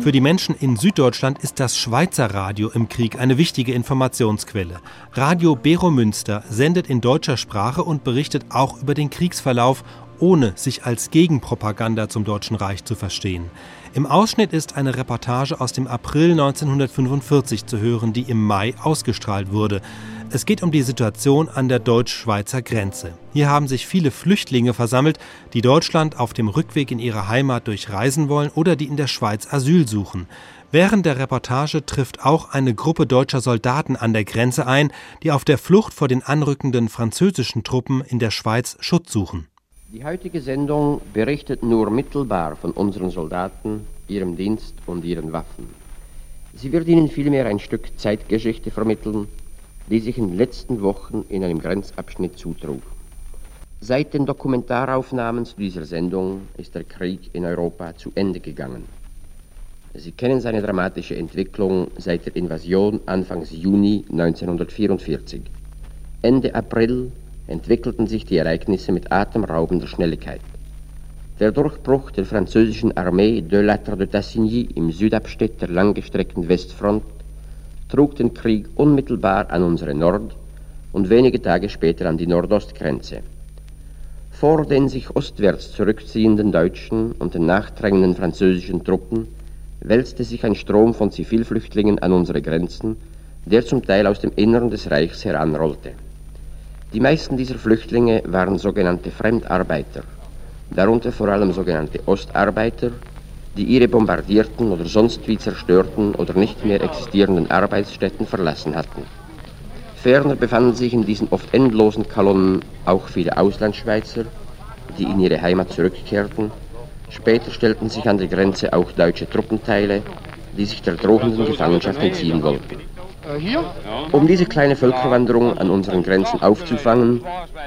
Für die Menschen in Süddeutschland ist das Schweizer Radio im Krieg eine wichtige Informationsquelle. Radio Bero Münster sendet in deutscher Sprache und berichtet auch über den Kriegsverlauf, ohne sich als Gegenpropaganda zum Deutschen Reich zu verstehen. Im Ausschnitt ist eine Reportage aus dem April 1945 zu hören, die im Mai ausgestrahlt wurde. Es geht um die Situation an der deutsch-schweizer Grenze. Hier haben sich viele Flüchtlinge versammelt, die Deutschland auf dem Rückweg in ihre Heimat durchreisen wollen oder die in der Schweiz Asyl suchen. Während der Reportage trifft auch eine Gruppe deutscher Soldaten an der Grenze ein, die auf der Flucht vor den anrückenden französischen Truppen in der Schweiz Schutz suchen. Die heutige Sendung berichtet nur mittelbar von unseren Soldaten, ihrem Dienst und ihren Waffen. Sie wird Ihnen vielmehr ein Stück Zeitgeschichte vermitteln, die sich in den letzten Wochen in einem Grenzabschnitt zutrug. Seit den Dokumentaraufnahmen zu dieser Sendung ist der Krieg in Europa zu Ende gegangen. Sie kennen seine dramatische Entwicklung seit der Invasion Anfangs Juni 1944. Ende April entwickelten sich die Ereignisse mit atemraubender Schnelligkeit. Der Durchbruch der französischen Armee de Lattre de Tassigny im Südabschnitt der langgestreckten Westfront trug den Krieg unmittelbar an unsere Nord- und wenige Tage später an die Nordostgrenze. Vor den sich ostwärts zurückziehenden deutschen und den nachdrängenden französischen Truppen wälzte sich ein Strom von Zivilflüchtlingen an unsere Grenzen, der zum Teil aus dem Innern des Reichs heranrollte. Die meisten dieser Flüchtlinge waren sogenannte Fremdarbeiter, darunter vor allem sogenannte Ostarbeiter, die ihre bombardierten oder sonst wie zerstörten oder nicht mehr existierenden Arbeitsstätten verlassen hatten. Ferner befanden sich in diesen oft endlosen Kolonnen auch viele Auslandschweizer, die in ihre Heimat zurückkehrten. Später stellten sich an der Grenze auch deutsche Truppenteile, die sich der drohenden Gefangenschaft entziehen wollten. Um diese kleine Völkerwanderung an unseren Grenzen aufzufangen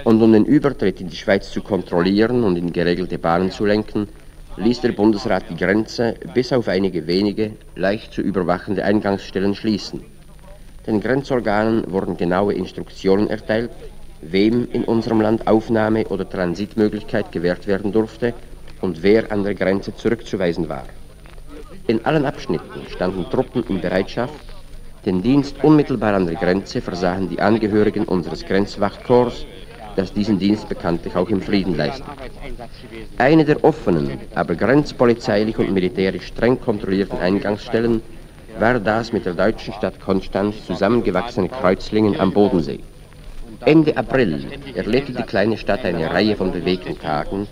und um den Übertritt in die Schweiz zu kontrollieren und in geregelte Bahnen zu lenken, ließ der Bundesrat die Grenze bis auf einige wenige leicht zu überwachende Eingangsstellen schließen. Den Grenzorganen wurden genaue Instruktionen erteilt, wem in unserem Land Aufnahme oder Transitmöglichkeit gewährt werden durfte und wer an der Grenze zurückzuweisen war. In allen Abschnitten standen Truppen in Bereitschaft, den Dienst unmittelbar an der Grenze versahen die Angehörigen unseres Grenzwachtkorps das diesen Dienst bekanntlich auch im Frieden leistet. Eine der offenen, aber grenzpolizeilich und militärisch streng kontrollierten Eingangsstellen war das mit der deutschen Stadt Konstanz zusammengewachsene Kreuzlingen am Bodensee. Ende April erlebte die kleine Stadt eine Reihe von bewegten Tagen,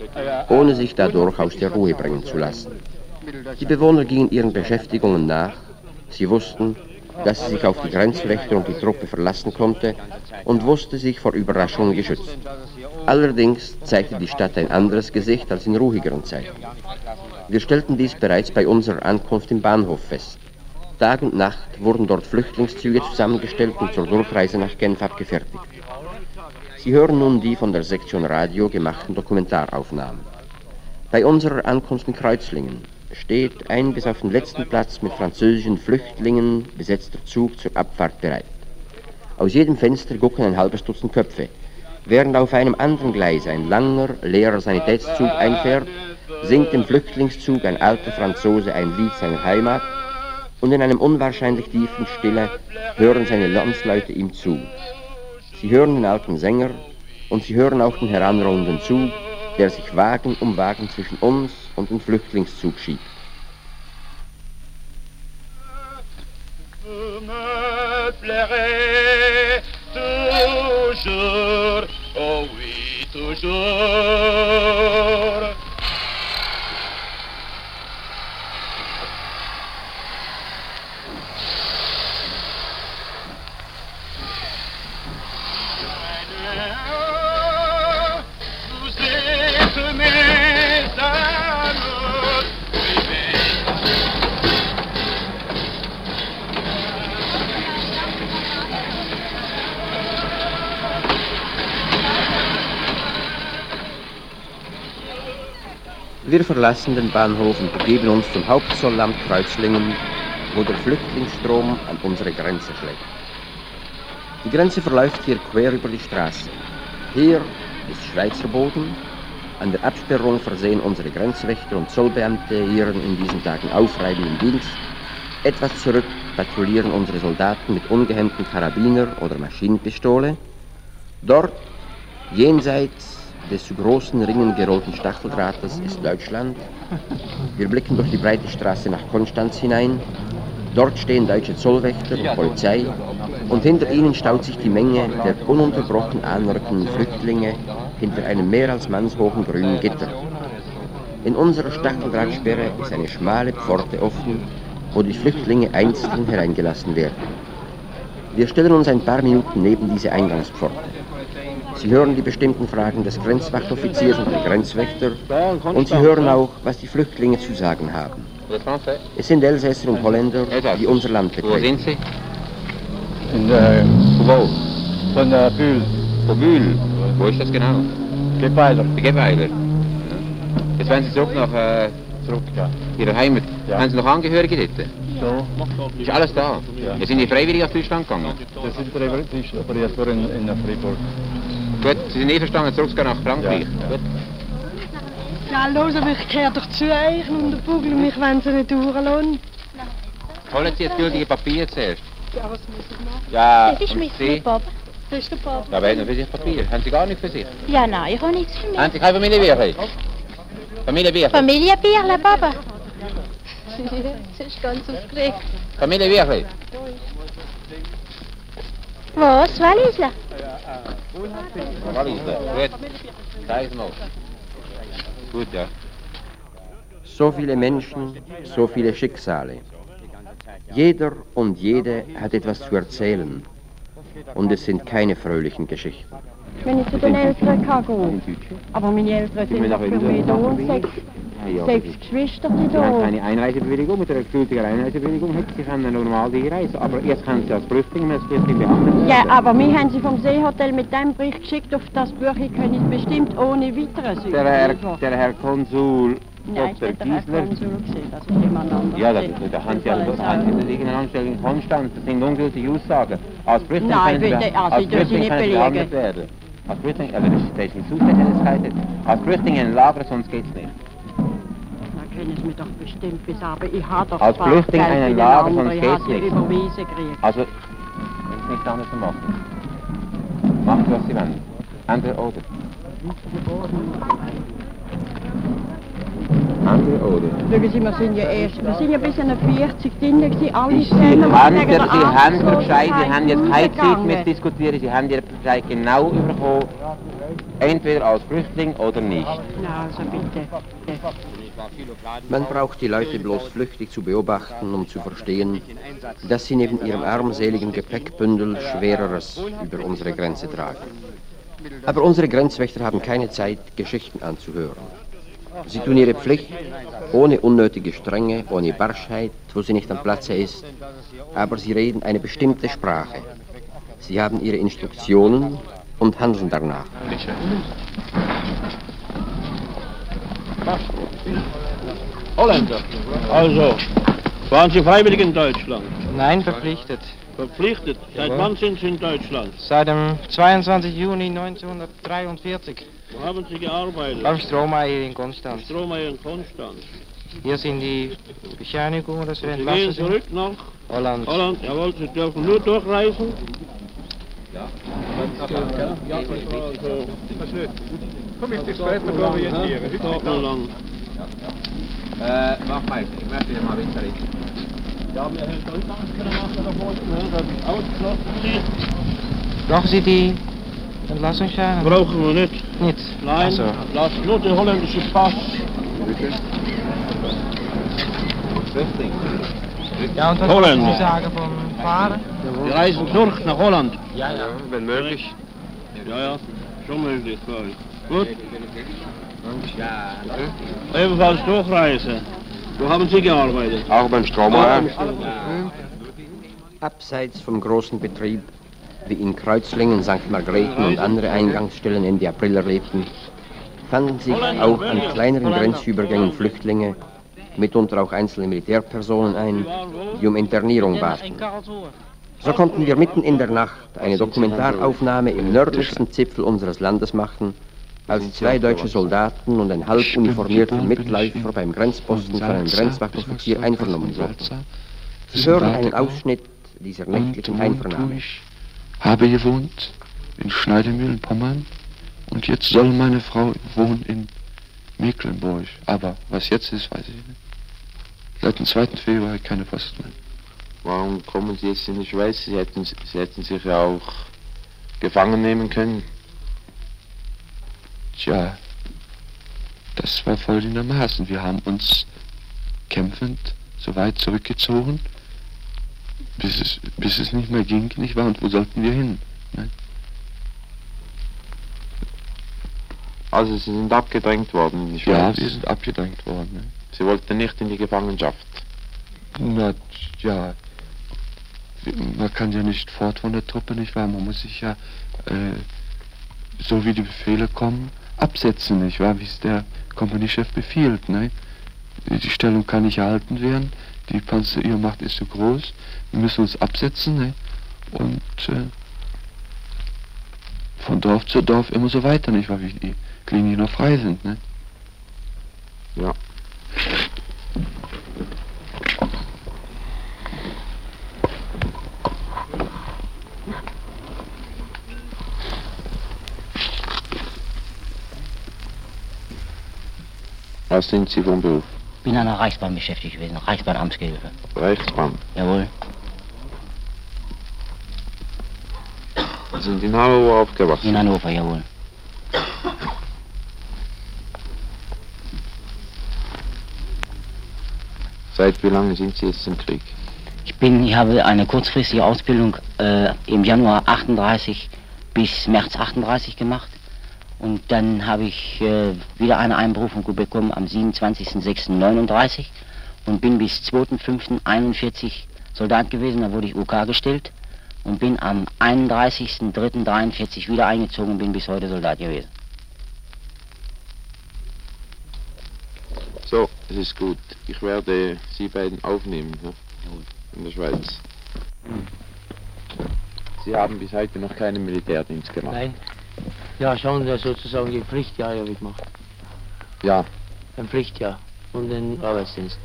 ohne sich dadurch aus der Ruhe bringen zu lassen. Die Bewohner gingen ihren Beschäftigungen nach, sie wussten, dass sie sich auf die Grenzwächter und die Truppe verlassen konnte und wusste sich vor Überraschungen geschützt. Allerdings zeigte die Stadt ein anderes Gesicht als in ruhigeren Zeiten. Wir stellten dies bereits bei unserer Ankunft im Bahnhof fest. Tag und Nacht wurden dort Flüchtlingszüge zusammengestellt und zur Durchreise nach Genf abgefertigt. Sie hören nun die von der Sektion Radio gemachten Dokumentaraufnahmen. Bei unserer Ankunft in Kreuzlingen steht ein bis auf den letzten Platz mit französischen Flüchtlingen besetzter Zug zur Abfahrt bereit. Aus jedem Fenster gucken ein halbes Dutzend Köpfe. Während auf einem anderen Gleis ein langer, leerer Sanitätszug einfährt, singt im Flüchtlingszug ein alter Franzose ein Lied seiner Heimat und in einem unwahrscheinlich tiefen Stille hören seine Landsleute ihm zu. Sie hören den alten Sänger und sie hören auch den heranrollenden Zug, der sich Wagen um Wagen zwischen uns und den Flüchtlingszug schiebt. toujours, oh oui, toujours. Wir verlassen den Bahnhof und begeben uns zum Hauptzollamt Kreuzlingen, wo der Flüchtlingsstrom an unsere Grenze schlägt. Die Grenze verläuft hier quer über die Straße. Hier ist Schweizer Boden, An der Absperrung versehen unsere Grenzwächter und Zollbeamte ihren in diesen Tagen aufreibenden Dienst. Etwas zurück patrouillieren unsere Soldaten mit ungehemmten Karabiner oder Maschinenpistole. Dort, jenseits des zu großen Ringen gerollten Stacheldrahtes, ist Deutschland. Wir blicken durch die breite Straße nach Konstanz hinein. Dort stehen deutsche Zollwächter und Polizei und hinter ihnen staut sich die Menge der ununterbrochen anrückenden Flüchtlinge hinter einem mehr als mannshohen grünen Gitter. In unserer Stacheldrahtsperre ist eine schmale Pforte offen, wo die Flüchtlinge einzeln hereingelassen werden. Wir stellen uns ein paar Minuten neben diese Eingangspforte. Sie hören die bestimmten Fragen des Grenzwachtoffiziers und der Grenzwächter und Sie hören auch, was die Flüchtlinge zu sagen haben. Es sind Elsässer und Holländer, die unser Land betreten. Wo sind Sie? In äh, Wo? von äh, Bühl, Von Bühl. Wo ist das genau? Gebeiler. Die Gebeiler. Ja. Jetzt werden Sie zurück nach äh, Zurück, ja. Ihrer Heimat. Ja. Haben Sie noch Angehörige dort? So, Ist alles da? Ja. Ja. Sind die freiwillig aus Deutschland gegangen? das sind die ist operiert worden in, in Fribourg. Gut, Sie sind einverstanden, zurückzugehen nach Frankreich? Ja. Gut. Ja, los, aber ich gehöre doch zu euch und der Vogel mich wenn sie nicht durchlassen. Holen Sie jetzt gültige Papiere zuerst. Ja, was muss ich machen? Ja, Das ist mit Sie? Papa. Das ist der Papa. Ja, aber haben Sie für sich Papier? Haben Sie gar nichts für sich? Ja, nein, ich habe nichts für mich. Haben Sie keine Familienbücher? Familienbücher? Familienbierle, Papa. Sie ist ganz aufgeregt. Familienbücher? Was, Walisle? Gut. Zeig mal. Gut, ja. So viele Menschen, so viele Schicksale. Jeder und jede hat etwas zu erzählen. Und es sind keine fröhlichen Geschichten. Wenn ich zu den Eltern kann gehen. Aber meine Eltern sind für mich da und sechs, Ja, sechs Geschwister die Sie haben da. keine Einreisebewilligung, mit einer gültigen Einreisebewilligung hätten Sie können normal die Reise. Aber jetzt können Sie als Flüchtling, als Flüchtling behandelt Ja, aber mir haben sie vom Seehotel mit dem Bericht geschickt, auf das können ich bestimmt ohne weiteres Der Herr, der Herr Konsul Nein, Dr. Giesler. Das ist jemand anderes. Ja, das, da haben Sie, also, da haben Sie das irgendeine Anstellung in Konstanz. Das sind ungültige Aussagen. Als Flüchtling können Sie, bitte, also als sie Flüchtling können Sie behandelt werden. Als Flüchtling, also das, ist in Zuständigkeit. Als Flüchtling in ein Lager, sonst geht's nicht. Können sie mir doch bestimmt bis aber ich habe doch Als zwar Flüchtling Geld einen für den Lager, anderen, sonst geht's sie nicht. überwiesen gekriegt. Also, wenn es nichts anderes machen. Machen Sie, was Sie wollen. Andere oder. Andere oder. Schauen Sie, wir sind ja erst, wir sind ja bis an 40 drin gewesen, alle Ich, Sie zusammen. haben wegen der, Sie haben der Bescheid, Sie haben jetzt keine Zeit mehr zu diskutieren, Sie haben Ihren Bescheid genau bekommen, entweder als Flüchtling oder nicht. Na, also bitte. Man braucht die Leute bloß flüchtig zu beobachten, um zu verstehen, dass sie neben ihrem armseligen Gepäckbündel Schwereres über unsere Grenze tragen. Aber unsere Grenzwächter haben keine Zeit, Geschichten anzuhören. Sie tun ihre Pflicht, ohne unnötige Strenge, ohne Barschheit, wo sie nicht am Platze ist, aber sie reden eine bestimmte Sprache. Sie haben ihre Instruktionen und handeln danach. Holländer. Also, waren Sie freiwillig in Deutschland? Nein, verpflichtet. Verpflichtet. Seit Jawohl. wann sind Sie in Deutschland? Seit dem 22. Juni 1943 Wo haben Sie gearbeitet? beim Strohmeier in Konstanz. Strohmeier in Konstanz. Hier sind die Bescheinigungen, dass wir Sie gehen entlassen sind. zurück nach Holland. Holland. Jawohl, Sie dürfen nur durchreisen. Komm jetzt, später gehen wir jetzt hier. Das dauert noch lang. Äh, mach mal, ich möchte dir mal weiterreden. Ja, wir hätten sonst alles können machen davor. Ja, das ist ausgeschlossen. Brauchen Sie die Entlassungsscheine? Brauchen wir nicht. Nicht. Nein, Also, lass nur den holländischen Pass. Flüchtling. ja, und was Holländer. wollen Sie sagen vom Fahren? Wir reisen durch nach Holland. Ja, ja, wenn möglich. Ja, ja, schon möglich, glaube ich. Gut, Ja, ebenfalls durchreisen. Wo haben Sie gearbeitet? auch beim Strohmeier. Abseits vom großen Betrieb, wie in Kreuzlingen, St. Margrethen und andere Eingangsstellen Ende April erlebten, fanden sich auch an kleineren Grenzübergängen Flüchtlinge, mitunter auch einzelne Militärpersonen ein, die um Internierung baten. So konnten wir mitten in der Nacht eine Dokumentaraufnahme im nördlichsten Zipfel unseres Landes machen, Als zwei deutsche Soldaten und ein halb uniformierter Mitläufer beim Grenzposten von einem Grenzwachtoffizier einvernommen wurden. Sie hören einen Ausschnitt dieser nächtlichen Einvernahme. Ich habe gewohnt in Schneidemühlen, Pommern und jetzt soll meine Frau wohnen in Mecklenburg. Aber was jetzt ist, weiß ich nicht. Seit dem 2. Februar keine Post mehr. Warum kommen Sie jetzt in die Schweiz? Sie hätten, Sie hätten sich ja auch gefangen nehmen können. Tja, das war folgendermaßen. Wir haben uns kämpfend so weit zurückgezogen, bis es, bis es nicht mehr ging, nicht wahr? Und wo sollten wir hin? Ne? Also Sie sind abgedrängt worden in die Schweiz? Ja, wir sind abgedrängt worden. Ne? Sie wollten nicht in die Gefangenschaft? Na, ja. Man kann ja nicht fort von der Truppe, nicht wahr? Man muss sich ja, äh, so wie die Befehle kommen, absetzen, nicht wahr? Wie es der Kompaniechef befiehlt, ne? Die Stellung kann nicht erhalten werden, die Panzermacht ist so groß, wir müssen uns absetzen, ne? Und äh, von Dorf zu Dorf immer so weiter, nicht wahr? Wie die Linien noch frei sind, ne? Ja. Was sind Sie vom Beruf? Ich bin an der Reichsbahn beschäftigt gewesen, Reichsbahnamtsgehilfe. Reichsbahn? Jawohl. Sie sind in Hannover aufgewachsen? In Hannover, jawohl. Seit wie lange sind Sie jetzt im Krieg? Ich bin, ich habe eine kurzfristige Ausbildung äh, im Januar 38 bis März 38 gemacht. Und dann habe ich äh, wieder eine Einberufung bekommen am 27.06.39 und bin bis 2.05.41 Soldat gewesen. Da wurde ich UK gestellt und bin am 31.03.43 wieder eingezogen und bin bis heute Soldat gewesen. So, es ist gut. Ich werde Sie beiden aufnehmen ne? in der Schweiz. Sie haben bis heute noch keinen Militärdienst gemacht. Nein. Ja, schon ja, sozusagen die Pflichtjahr habe ich gemacht. Ja. Ein Pflichtjahr und den Arbeitsdienst.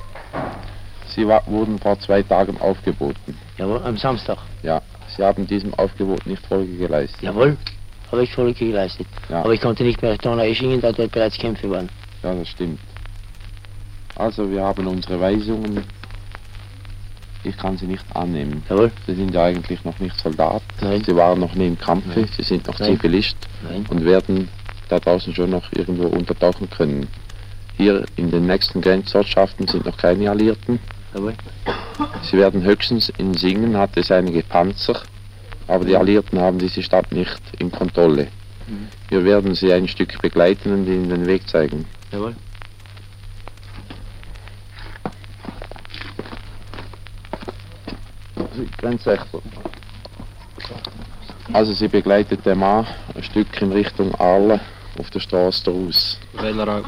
Sie wa- wurden vor zwei Tagen aufgeboten. Jawohl, am Samstag. Ja. Sie haben diesem Aufgebot nicht Folge geleistet. Jawohl, habe ich Folge geleistet. Ja. Aber ich konnte nicht mehr nach Donaueschingen, da dort bereits Kämpfe waren. Ja, das stimmt. Also, wir haben unsere Weisungen. Ich kann sie nicht annehmen. Jawohl. Sie sind ja eigentlich noch nicht Soldat. Nein. Sie waren noch nie im Kampfe. Nein. Sie sind noch Nein. Zivilist Nein. und werden da draußen schon noch irgendwo untertauchen können. Hier in den nächsten Grenzortschaften sind noch keine Alliierten. Jawohl. Sie werden höchstens in Singen hat es einige Panzer, aber die Alliierten haben diese Stadt nicht in Kontrolle. Mhm. Wir werden sie ein Stück begleiten und ihnen den Weg zeigen. Jawohl. Grenzwächter. Also sie begleitet den Mann ein Stück in Richtung Arle auf der Straße raus. Wählerraum.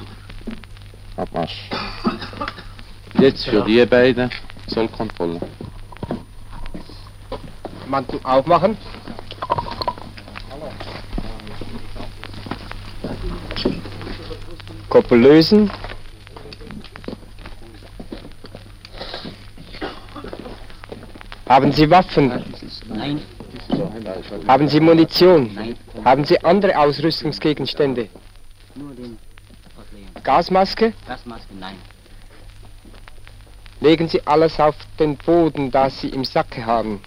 Abmarsch. Jetzt für die beiden Zollkontrolle. Mantel aufmachen. Koppel lösen. Haben Sie Waffen? Nein. Haben Sie Munition? Nein. Haben Sie andere Ausrüstungsgegenstände? Nur den. Gasmaske? Gasmaske, nein. Legen Sie alles auf den Boden, das Sie im Sacke haben.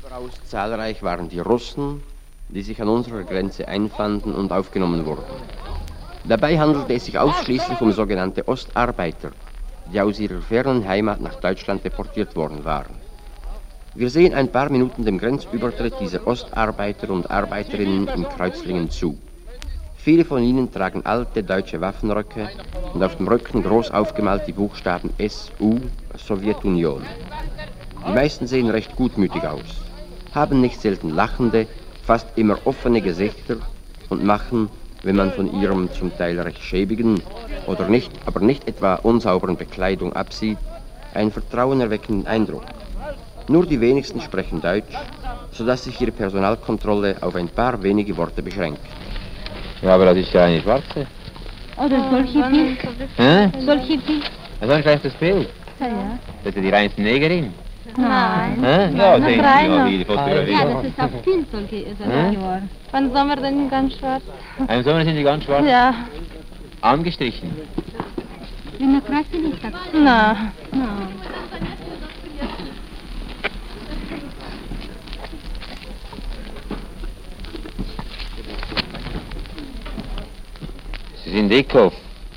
Überaus zahlreich waren die Russen, die sich an unserer Grenze einfanden und aufgenommen wurden. Dabei handelte es sich ausschließlich um sogenannte Ostarbeiter, die aus ihrer fernen Heimat nach Deutschland deportiert worden waren. Wir sehen ein paar Minuten dem Grenzübertritt dieser Ostarbeiter und Arbeiterinnen in Kreuzlingen zu. Viele von ihnen tragen alte deutsche Waffenröcke und auf dem Rücken groß aufgemalt die Buchstaben SU, Sowjetunion. Die meisten sehen recht gutmütig aus, haben nicht selten lachende, fast immer offene Gesichter und machen, wenn man von ihrem zum Teil recht schäbigen oder nicht, aber nicht etwa unsauberen Bekleidung absieht, einen vertrauenerweckenden Eindruck. Nur die wenigsten sprechen Deutsch, sodass sich ihre Personalkontrolle auf ein paar wenige Worte beschränkt. Ja, aber das ist ja eine schwarze. Oder solche Bild. Hä? Solche Bild. Das ist ein schlechtes Bild. Ja, ja. Das ist die reinste Negerin. Nein. Hm? Ja, denke ich noch jede Fotografie. Ja, das ist auf viel solche Jahr. Wann Sommer denn ganz schwarz? Im Sommer sind die ganz schwarz? Ja. Angestrichen? Wenn er krass ist. Nein. Nein. Sie sind Eckhoff,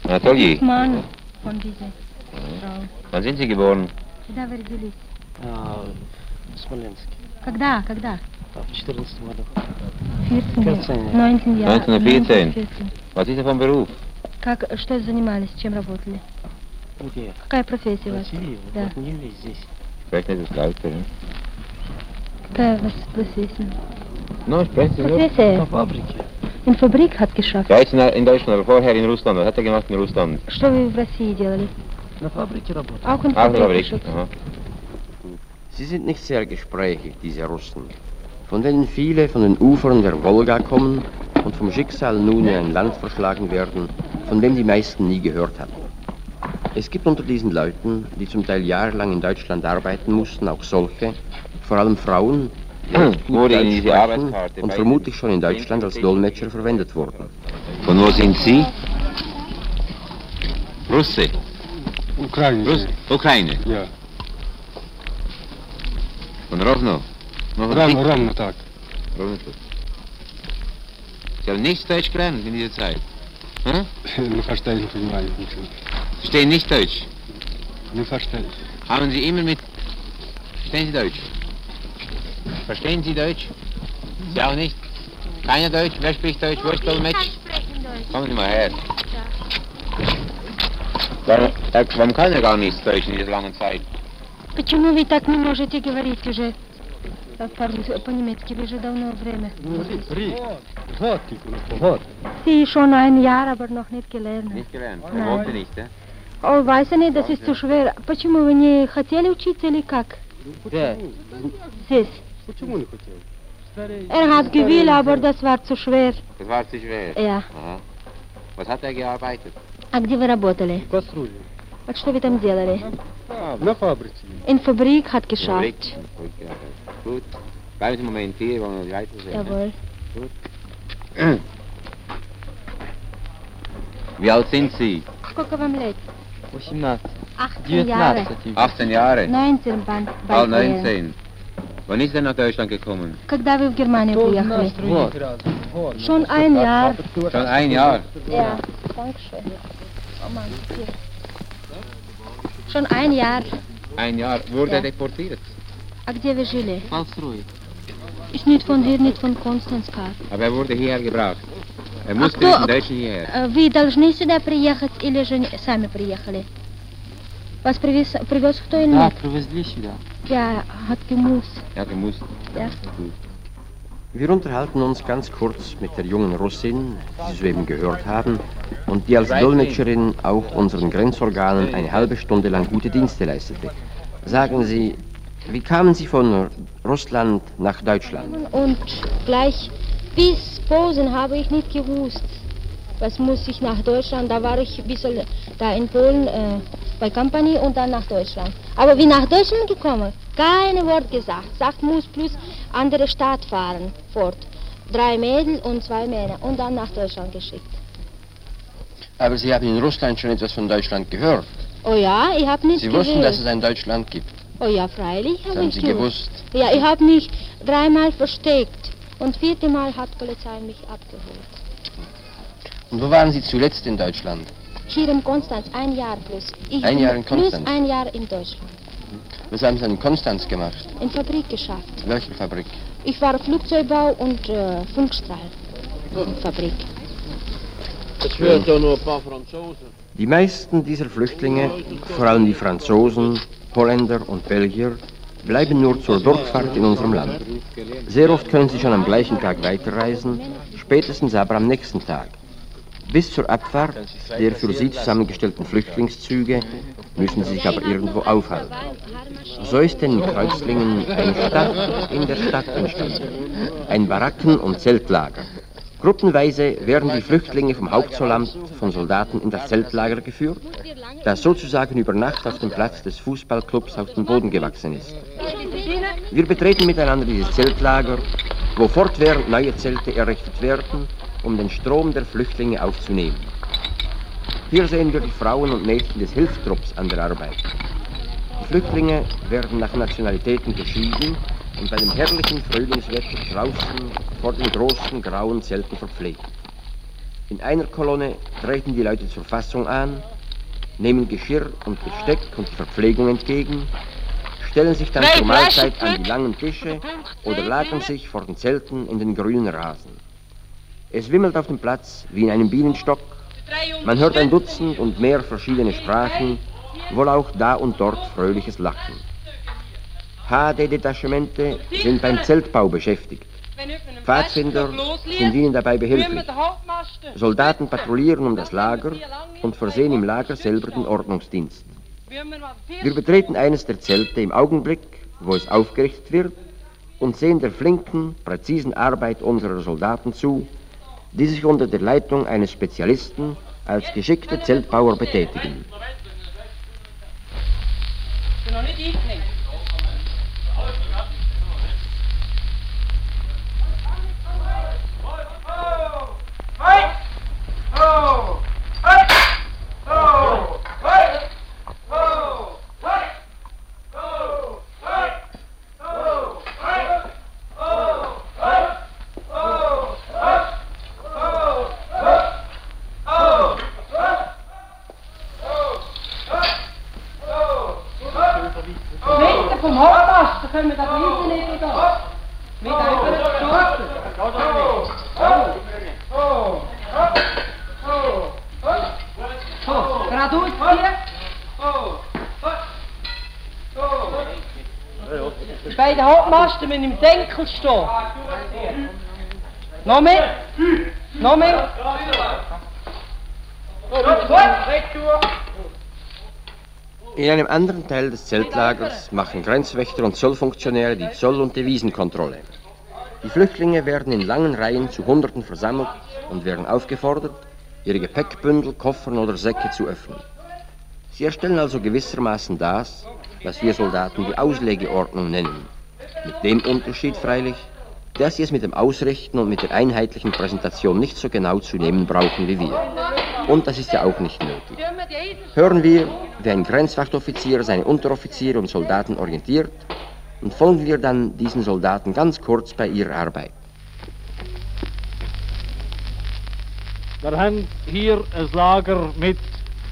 Atelier. Mann, von dieser Frau. Wann sind Sie geboren? Da. А, в Смоленске. Когда? Когда? В 14 году. 14, 14. 19 Jahre. 1914. 14. Was ist von Beruf? Как, что занимались, чем работали? Где? Какая профессия у вас? Да. вот не здесь. Ne? Какая у вас профессия? Nur. Профессия. На фабрике. In Fabrik hat geschafft. Ja, jetzt in Deutschland, aber vorher in Russland. Was hat er gemacht in Russland? Что вы в России делали? На фабрике работал. Auch in Auch in der Fabrik. Sie sind nicht sehr gesprächig, diese Russen, von denen viele von den Ufern der Wolga kommen und vom Schicksal nun in ein Land verschlagen werden, von dem die meisten nie gehört hatten. Es gibt unter diesen Leuten, die zum Teil jahrelang in Deutschland arbeiten mussten, auch solche, vor allem Frauen, die Wurde in Deutsch diese sprechen und vermutlich schon in Deutschland als Dolmetscher verwendet wurden. Von wo sind Sie? Russe. Ukraine. Russ Ukraine. Ja. Von Rovno. Noch Ровно, Dick- ровно так. Rovno. Sie haben nichts Deutsch gelernt in dieser Zeit. Hm? Не verstehe ich, не понимаю ничего. Sie stehen nicht Deutsch. Не verstehe ich. Haben Sie immer mit... Verstehen Sie Deutsch? Verstehen Sie Deutsch? Sie auch nicht? Keiner Deutsch? Wer spricht Deutsch? Wo ist Dolmetsch? Kommen Sie mal her. Warum, äh, warum kann er gar nichts Deutsch in dieser langen Zeit? Почему вы так не можете говорить уже э, по- по-немецки? Вы же давно время. Вот, вот. Sie schon ein Jahr, aber noch nicht gelernt. Nicht gelernt. Er wollte nicht, ne? Oh, weiß ich nicht, das ist zu schwer. Почему вы не хотели учиться или как? Wer? Здесь. Почему не хотел? Er hat gewillt, aber das war zu schwer. Das war zu schwer. Ja. Aha. Was hat er gearbeitet? А где вы работали? Кастрюли. Вот что вы там делали? На фабрике. In Fabrik hat Fabrik. geschafft. Gut gearbeitet. Gut. Bleiben Sie einen Moment hier, wollen wir weiter sehen. Jawohl. Gut. Wie alt sind Sie? Сколько вам лет? 18. 18 Jahre. 18 Jahre. 19 бан- Ah, bald wären. 19. Wann ist er nach Deutschland gekommen? Когда вы в Германию приехали? Вот. Schon ein Jahr. Schon ein Jahr. Ja, danke schön. Oh Mann, hier. Schon ein Jahr. Ein Jahr. Wurde Ja. er deportiert? А где вы жили? Палструй. Ist nicht von hier, nicht von Konstanzkar. Aber er wurde hierher gebracht. Er musste кто- mit den Deutschen hierher. Э, Вы должны сюда приехать или же сами приехали? Вас привез, привез кто или Да, нет? привезли сюда. Ja, hat gemusst. Ja, gemusst. Ja. Gut. Wir unterhalten uns ganz kurz mit der jungen Russin, die Sie soeben gehört haben, und die als Dolmetscherin auch unseren Grenzorganen eine halbe Stunde lang gute Dienste leistete. Sagen Sie, wie kamen Sie von Russland nach Deutschland? Und gleich bis Posen habe ich nicht gewusst. Was muss ich nach Deutschland? Da war ich ein bisschen da in Polen äh, bei Company und dann nach Deutschland. Aber wie nach Deutschland gekommen, keine Wort gesagt. Sagt, muss plus andere Stadt fahren, fort. Drei Mädel und zwei Männer und dann nach Deutschland geschickt. Aber Sie haben in Russland schon etwas von Deutschland gehört. Oh ja, ich habe nicht Sie wussten, gewusst. dass es ein Deutschland gibt. Oh ja, freilich habe haben ich Sie gewusst. Ja, ich habe mich dreimal versteckt und vierte Mal hat Polizei mich abgeholt. Und wo waren Sie zuletzt in Deutschland? Hier in Konstanz, ein Jahr plus. Ich Ein Jahr in Konstanz? Plus ein Jahr in Deutschland. Was haben Sie in Konstanz gemacht? In Fabrik geschafft. Welche Fabrik? Ich war Flugzeugbau und äh, Funkstrahl. In Fabrik. Es hört ja nur ein paar Franzosen. Die meisten dieser Flüchtlinge, vor allem die Franzosen, Holländer und Belgier, bleiben nur zur Durchfahrt in unserem Land. Sehr oft können sie schon am gleichen Tag weiterreisen, spätestens aber am nächsten Tag. Bis zur Abfahrt der für sie zusammengestellten Flüchtlingszüge müssen sie sich aber irgendwo aufhalten. So ist in Kreuzlingen eine Stadt in der Stadt entstanden. Ein Baracken- und Zeltlager. Gruppenweise werden die Flüchtlinge vom Hauptzollamt von Soldaten in das Zeltlager geführt, das sozusagen über Nacht auf dem Platz des Fußballclubs auf den Boden gewachsen ist. Wir betreten miteinander dieses Zeltlager, wo fortwährend neue Zelte errichtet werden, um den Strom der Flüchtlinge aufzunehmen. Hier sehen wir die Frauen und Mädchen des Hilfstrupps an der Arbeit. Die Flüchtlinge werden nach Nationalitäten geschieden und bei dem herrlichen Frühlingswetter draußen vor den großen grauen Zelten verpflegt. In einer Kolonne treten die Leute zur Fassung an, nehmen Geschirr und Besteck und Verpflegung entgegen, stellen sich dann zur Mahlzeit an die langen Tische oder lagern sich vor den Zelten in den grünen Rasen. Es wimmelt auf dem Platz wie in einem Bienenstock. Man hört ein Dutzend und mehr verschiedene Sprachen, wohl auch da und dort fröhliches Lachen. HD-Detachemente sind beim Zeltbau beschäftigt. Pfadfinder sind ihnen dabei behilflich. Soldaten patrouillieren um das Lager und versehen im Lager selber den Ordnungsdienst. Wir betreten eines der Zelte im Augenblick, wo es aufgerichtet wird, und sehen der flinken, präzisen Arbeit unserer Soldaten zu, die sich unter der Leitung eines Spezialisten als geschickte Zeltbauer betätigen. Winter vom Hauptmast, da können wir das hinten nicht da. Mit einer Geschossen. So, geradeaus hier. Die beiden Hauptmasten müssen im Senkel stehen. Noch mehr? Noch mehr? In einem anderen Teil des Zeltlagers machen Grenzwächter und Zollfunktionäre die Zoll- und Devisenkontrolle. Die Flüchtlinge werden in langen Reihen zu Hunderten versammelt und werden aufgefordert, ihre Gepäckbündel, Koffern oder Säcke zu öffnen. Sie erstellen also gewissermaßen das, was wir Soldaten die Auslegeordnung nennen. Mit dem Unterschied freilich, dass sie es mit dem Ausrichten und mit der einheitlichen Präsentation nicht so genau zu nehmen brauchen wie wir. Und das ist ja auch nicht nötig. Hören wir, wie ein Grenzwachtoffizier seine Unteroffiziere und Soldaten orientiert und folgen wir dann diesen Soldaten ganz kurz bei ihrer Arbeit. Wir haben hier ein Lager mit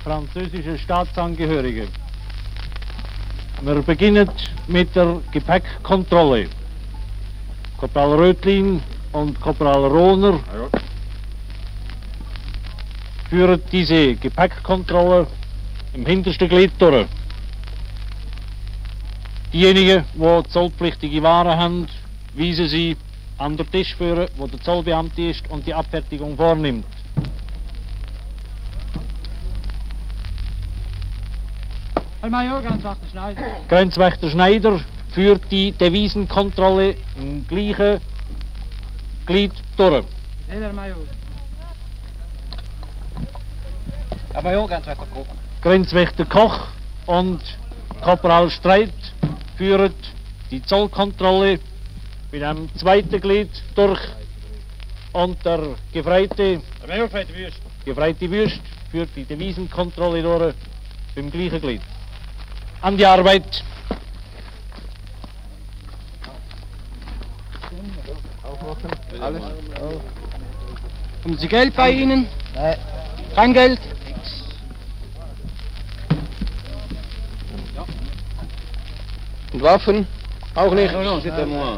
französischen Staatsangehörigen. Wir beginnen mit der Gepäckkontrolle. Korporal Rötlin und Korporal Rohner führen diese Gepäckkontrolle im hintersten Glied durch. Diejenigen, die zollpflichtige Waren haben, weisen sie an den Tisch führen, wo der Zollbeamte ist und die Abfertigung vornimmt. Herr Major, Grenzwachter Schneider. Grenzwächter Schneider führt die Devisenkontrolle im gleichen Glied durch. Herr Major. Herr Major, Grenzwächter Koch. Grenzwächter Koch und Korporal Streit führen die Zollkontrolle mit einem zweiten Glied durch und der Gefreite, Herr Major, Wüst. Gefreite Wüst führt die Devisenkontrolle durch im gleichen Glied. An die Arbeit. Alles. Haben Sie Geld bei Ihnen? Nein. Kein Geld? Und Waffen? Auch nicht.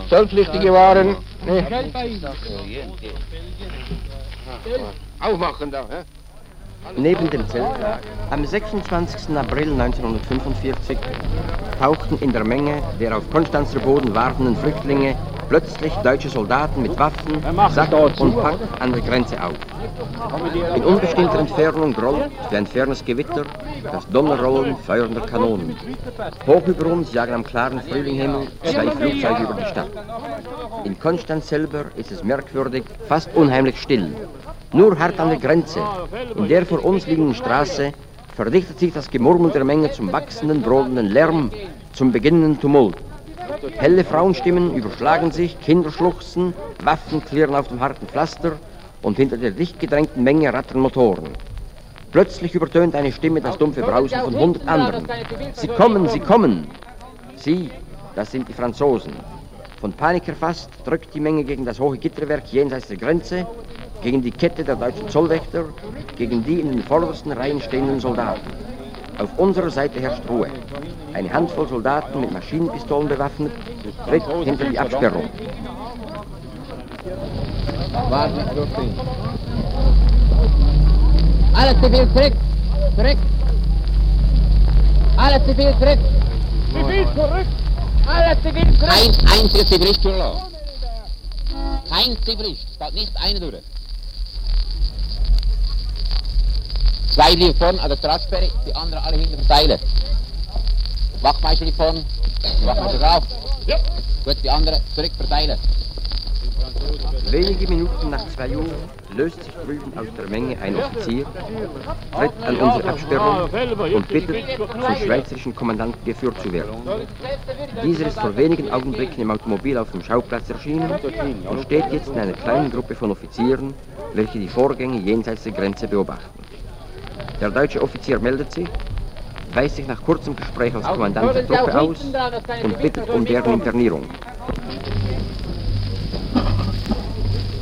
Zollpflichtige Waren? Nee. Geld bei Ihnen? Aufmachen da, hä? Neben dem Zeltlager. Am 26. April 1945 tauchten in der Menge der auf Konstanzer Boden wartenden Flüchtlinge plötzlich deutsche Soldaten mit Waffen, Sack und Pack an der Grenze auf. In unbestimmter Entfernung grollt, wie ein fernes Gewitter, das Donnerrollen feuernder Kanonen. Hoch über uns jagen am klaren Frühlinghimmel zwei Flugzeuge über die Stadt. In Konstanz selber ist es merkwürdig, fast unheimlich still. Nur hart an der Grenze, in der vor uns liegenden Straße, verdichtet sich das Gemurmel der Menge zum wachsenden, brodelnden Lärm, zum beginnenden Tumult. Helle Frauenstimmen überschlagen sich, Kinder schluchzen, Waffen klirren auf dem harten Pflaster und hinter der dicht gedrängten Menge rattern Motoren. Plötzlich übertönt eine Stimme das dumpfe Brausen von hundert anderen. Sie kommen, sie kommen! Sie, das sind die Franzosen. Von Panik erfasst drückt die Menge gegen das hohe Gitterwerk jenseits der Grenze, gegen die Kette der deutschen Zollwächter, gegen die in den vordersten Reihen stehenden Soldaten. Auf unserer Seite herrscht Ruhe. Eine Handvoll Soldaten mit Maschinenpistolen bewaffnet tritt hinter die Absperrung. Warten. Alle zivil zurück! Zurück! Alle zivil zurück! Zivil zurück! Alle zivil zurück! Kein einziger Zivilist durchlassen. Kein Zivilist. Es geht nicht einer durch. Zwei liegen vorne an der Straßsperre, die anderen alle hinten verteilen. Wachmeister liegt vorne, Wachmeister drauf. Ja. Gut, die anderen zurück verteilen. Wenige Minuten nach zwei Uhr löst sich drüben aus der Menge ein Offizier, tritt an unsere Absperrung und bittet, zum schweizerischen Kommandanten geführt zu werden. Dieser ist vor wenigen Augenblicken im Automobil auf dem Schauplatz erschienen und steht jetzt in einer kleinen Gruppe von Offizieren, welche die Vorgänge jenseits der Grenze beobachten. Der deutsche Offizier meldet sich, weist sich nach kurzem Gespräch als Kommandant der Truppe aus und bittet um deren Internierung.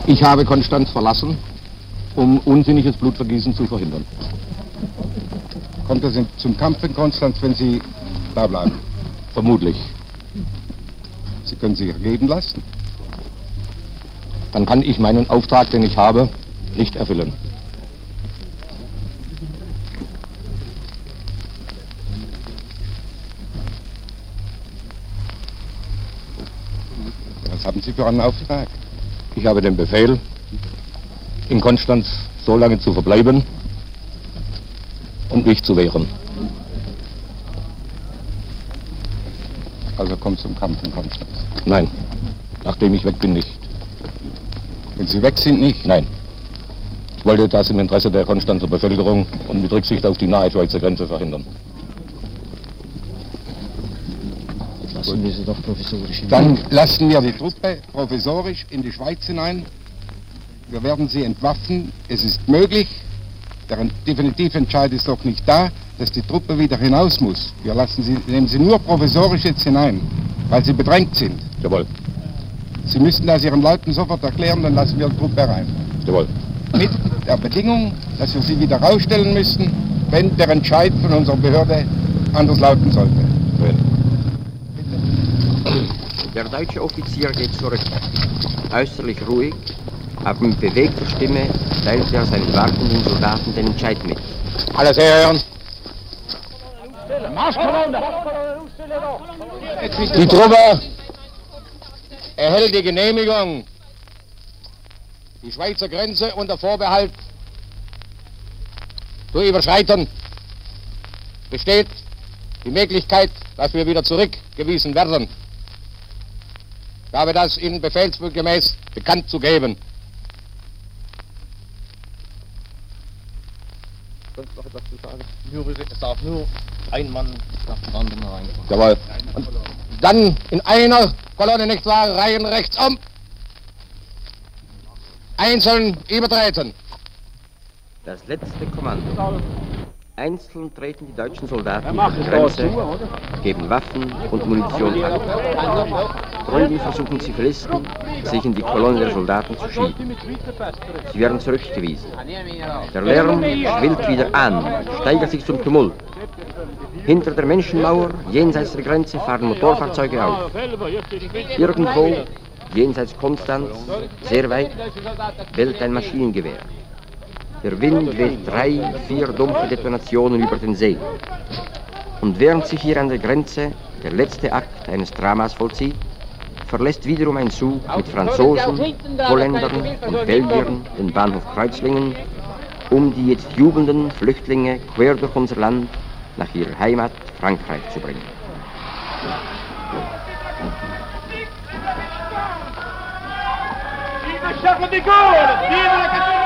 Ich habe Konstanz verlassen, um unsinniges Blutvergießen zu verhindern. Kommt es zum Kampf in Konstanz, wenn Sie da bleiben? Vermutlich. Sie können sich ergeben lassen. Dann kann ich meinen Auftrag, den ich habe, nicht erfüllen. Haben Sie für einen Auftrag? Ich habe den Befehl, in Konstanz so lange zu verbleiben und mich zu wehren. Also kommt zum Kampf in Konstanz. Nein, nachdem ich weg bin, nicht. Wenn Sie weg sind, nicht? Nein. Ich wollte das im Interesse der Konstanzer Bevölkerung und mit Rücksicht auf die nahe Schweizer Grenze verhindern. Lassen wir sie doch provisorisch Dann lassen wir die Truppe provisorisch in die Schweiz hinein. Wir werden sie entwaffnen. Es ist möglich, der definitive Entscheid ist doch nicht da, dass die Truppe wieder hinaus muss. Wir lassen sie, nehmen sie nur provisorisch jetzt hinein, weil sie bedrängt sind. Jawohl. Sie müssten das Ihren Leuten sofort erklären, dann lassen wir die Truppe rein. Jawohl. Mit der Bedingung, dass wir sie wieder rausstellen müssten, wenn der Entscheid von unserer Behörde anders lauten sollte. Der deutsche Offizier geht zurück. Äußerlich ruhig, aber mit bewegter Stimme teilt er seinen wartenden Soldaten den Entscheid mit. Alles herhören. Die Truppe erhält die Genehmigung, die Schweizer Grenze unter Vorbehalt zu überschreiten. Besteht die Möglichkeit, dass wir wieder zurückgewiesen werden. Ich habe das Ihnen befehlsgemäß bekannt zu geben. Sonst noch etwas zu sagen? Nur, es darf nur ein Mann nach dem anderen reinkommen. Jawohl. Und dann in einer Kolonne, nicht wahr, Reihen rechts um. Einzeln übertreten. Das letzte Kommando. Einzeln treten die deutschen Soldaten über die Grenze, geben Waffen und Munition ab. Drüben versuchen Zivilisten, sich in die Kolonne der Soldaten zu schieben. Sie werden zurückgewiesen. Der Lärm schwillt wieder an, steigert sich zum Tumult. Hinter der Menschenmauer, jenseits der Grenze, fahren Motorfahrzeuge auf. Irgendwo, jenseits Konstanz, sehr weit, bellt ein Maschinengewehr. Der Wind weht drei, vier dumpfe Detonationen über den See. Und während sich hier an der Grenze der letzte Akt eines Dramas vollzieht, verlässt wiederum ein Zug mit Franzosen, Holländern und Belgiern den Bahnhof Kreuzlingen, um die jetzt jubelnden Flüchtlinge quer durch unser Land nach ihrer Heimat Frankreich zu bringen. Vive Charles de Gaulle! Vive la